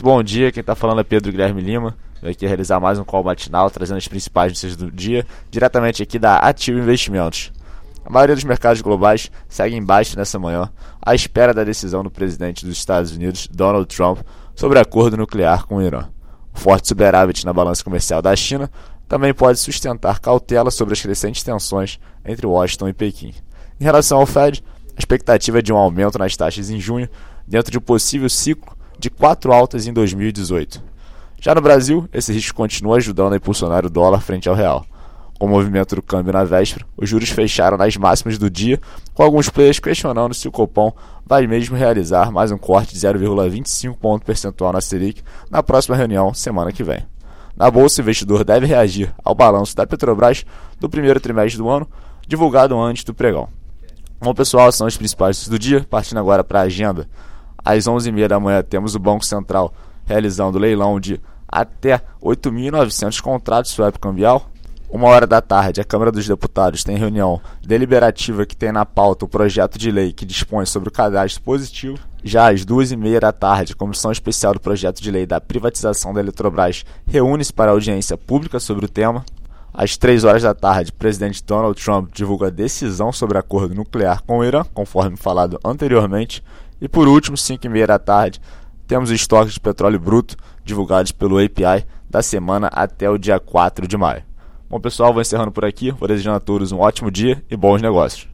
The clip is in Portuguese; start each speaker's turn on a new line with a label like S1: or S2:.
S1: Muito bom dia, quem está falando é Pedro Guilherme Lima. Vem aqui realizar mais um call matinal, trazendo as principais notícias do dia, diretamente aqui da Ativo Investimentos. A maioria dos mercados globais segue embaixo nessa manhã, à espera da decisão do presidente dos Estados Unidos, Donald Trump, sobre acordo nuclear com o Irã. O forte superávit na balança comercial da China também pode sustentar cautela sobre as crescentes tensões entre Washington e Pequim. Em relação ao Fed, a expectativa é de um aumento nas taxas em junho, dentro de um possível ciclo de quatro altas em 2018. Já no Brasil, esse risco continua ajudando a impulsionar o dólar frente ao real. Com o movimento do câmbio na véspera, os juros fecharam nas máximas do dia, com alguns players questionando se o Copom vai mesmo realizar mais um corte de 0,25 ponto percentual na Selic na próxima reunião, semana que vem. Na bolsa, o investidor deve reagir ao balanço da Petrobras do primeiro trimestre do ano, divulgado antes do pregão. Bom, pessoal, são os principais do dia. Partindo agora para a agenda. Às 11h30 da manhã temos o Banco Central realizando leilão de até 8.900 contratos swap cambial. Uma hora da tarde, a Câmara dos Deputados tem reunião deliberativa que tem na pauta o projeto de lei que dispõe sobre o cadastro positivo. Já às duas e meia da tarde, a Comissão Especial do Projeto de Lei da Privatização da Eletrobras reúne-se para audiência pública sobre o tema. Às três horas da tarde, o presidente Donald Trump divulga a decisão sobre acordo nuclear com o Irã, conforme falado anteriormente. E por último, 5 e meia da tarde, temos os estoques de petróleo bruto divulgados pelo API da semana até o dia 4 de maio. Bom, pessoal, vou encerrando por aqui. Vou desejando a todos um ótimo dia e bons negócios.